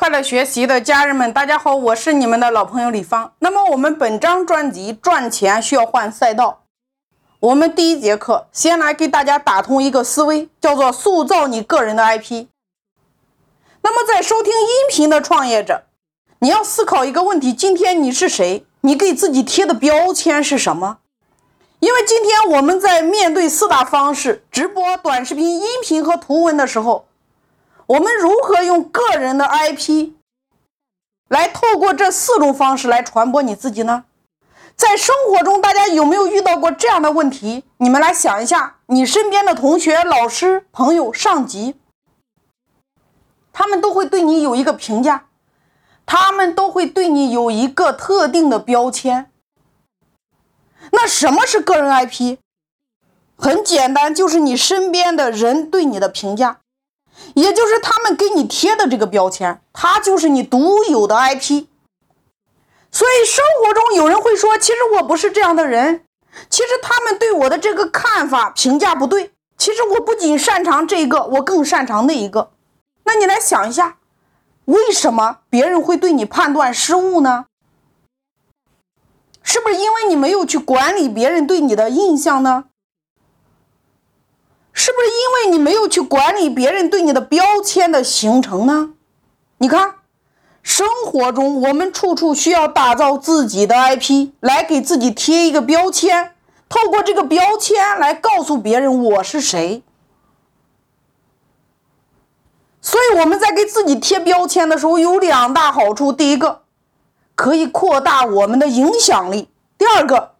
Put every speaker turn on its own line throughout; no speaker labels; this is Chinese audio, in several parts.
快乐学习的家人们，大家好，我是你们的老朋友李芳。那么我们本章专辑赚钱需要换赛道。我们第一节课先来给大家打通一个思维，叫做塑造你个人的 IP。那么在收听音频的创业者，你要思考一个问题：今天你是谁？你给自己贴的标签是什么？因为今天我们在面对四大方式——直播、短视频、音频和图文的时候。我们如何用个人的 IP 来透过这四种方式来传播你自己呢？在生活中，大家有没有遇到过这样的问题？你们来想一下，你身边的同学、老师、朋友、上级，他们都会对你有一个评价，他们都会对你有一个特定的标签。那什么是个人 IP？很简单，就是你身边的人对你的评价。也就是他们给你贴的这个标签，它就是你独有的 IP。所以生活中有人会说，其实我不是这样的人，其实他们对我的这个看法评价不对。其实我不仅擅长这个，我更擅长那一个。那你来想一下，为什么别人会对你判断失误呢？是不是因为你没有去管理别人对你的印象呢？是不是因为你没有去管理别人对你的标签的形成呢？你看，生活中我们处处需要打造自己的 IP，来给自己贴一个标签，透过这个标签来告诉别人我是谁。所以我们在给自己贴标签的时候有两大好处：第一个，可以扩大我们的影响力；第二个。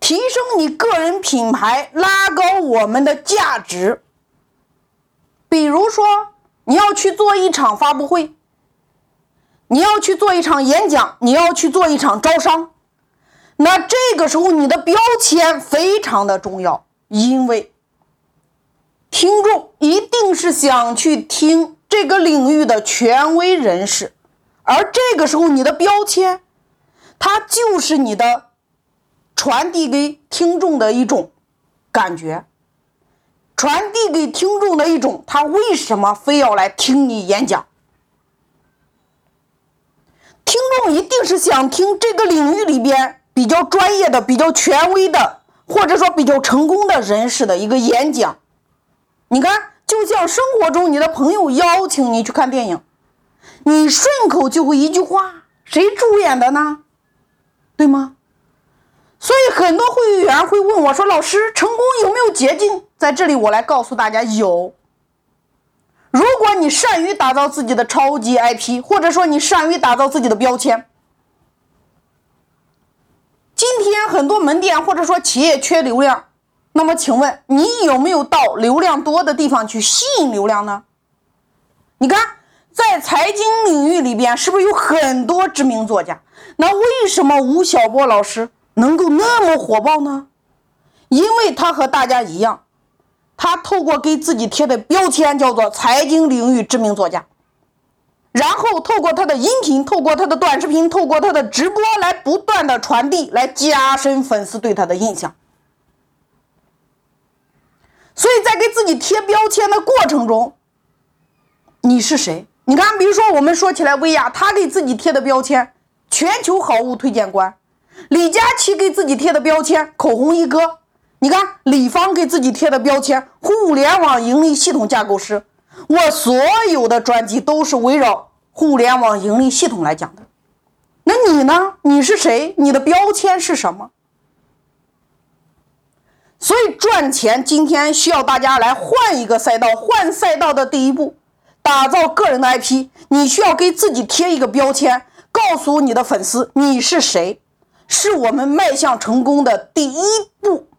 提升你个人品牌，拉高我们的价值。比如说，你要去做一场发布会，你要去做一场演讲，你要去做一场招商，那这个时候你的标签非常的重要，因为听众一定是想去听这个领域的权威人士，而这个时候你的标签，它就是你的。传递给听众的一种感觉，传递给听众的一种，他为什么非要来听你演讲？听众一定是想听这个领域里边比较专业的、比较权威的，或者说比较成功的人士的一个演讲。你看，就像生活中你的朋友邀请你去看电影，你顺口就会一句话：“谁主演的呢？”对吗？所以很多会员会问我说：“老师，成功有没有捷径？”在这里，我来告诉大家，有。如果你善于打造自己的超级 IP，或者说你善于打造自己的标签，今天很多门店或者说企业缺流量，那么请问你有没有到流量多的地方去吸引流量呢？你看，在财经领域里边，是不是有很多知名作家？那为什么吴晓波老师？能够那么火爆呢？因为他和大家一样，他透过给自己贴的标签叫做财经领域知名作家，然后透过他的音频、透过他的短视频、透过他的直播来不断的传递，来加深粉丝对他的印象。所以在给自己贴标签的过程中，你是谁？你看，比如说我们说起来，薇娅，她给自己贴的标签，全球好物推荐官。李佳琦给自己贴的标签“口红一哥”，你看李芳给自己贴的标签“互联网盈利系统架构师”。我所有的专辑都是围绕互联网盈利系统来讲的。那你呢？你是谁？你的标签是什么？所以赚钱今天需要大家来换一个赛道，换赛道的第一步，打造个人的 IP。你需要给自己贴一个标签，告诉你的粉丝你是谁。是我们迈向成功的第一步。